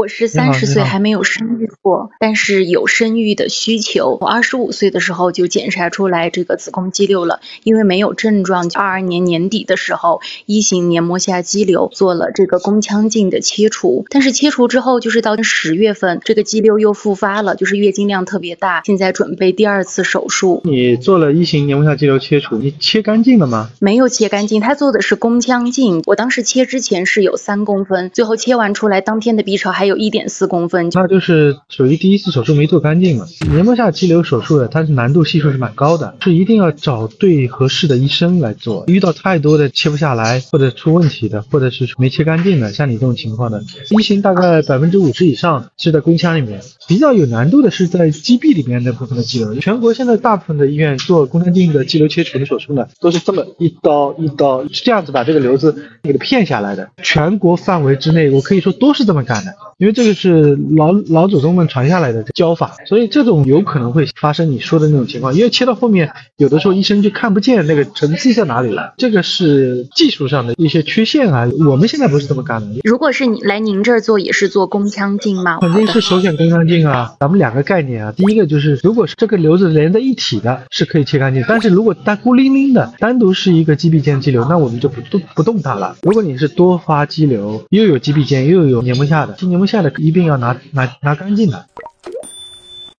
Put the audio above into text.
我是三十岁还没有生育过，但是有生育的需求。我二十五岁的时候就检查出来这个子宫肌瘤了，因为没有症状。二二年年底的时候，一型黏膜下肌瘤做了这个宫腔镜的切除，但是切除之后就是到十月份，这个肌瘤又复发了，就是月经量特别大，现在准备第二次手术。你做了一型黏膜下肌瘤切除，你切干净了吗？没有切干净，他做的是宫腔镜。我当时切之前是有三公分，最后切完出来，当天的 B 超还有有一点四公分，那就是属于第一次手术没做干净了。黏膜下肌瘤手术的，它是难度系数是蛮高的，是一定要找对合适的医生来做。遇到太多的切不下来或者出问题的，或者是没切干净的，像你这种情况的，一型大概百分之五十以上是在宫腔里面，比较有难度的是在肌壁里面那部分的肌瘤。全国现在大部分的医院做宫腔镜的肌瘤切除的手术呢，都是这么一刀一刀是这样子把这个瘤子给它片下来的。全国范围之内，我可以说都是这么干的。因为这个是老老祖宗们传下来的教法，所以这种有可能会发生你说的那种情况。因为切到后面，有的时候医生就看不见那个层次在哪里了，这个是技术上的一些缺陷啊。我们现在不是这么干的。如果是你来您这儿做，也是做宫腔镜吗？肯定是首选宫腔镜啊。咱们两个概念啊，第一个就是，如果是这个瘤子连在一起的，是可以切干净；但是如果它孤零零的，单独是一个肌壁间肌瘤，那我们就不动不动它了。如果你是多发肌瘤，又有肌壁间又有黏膜下的，黏膜。下的一定要拿拿拿干净的。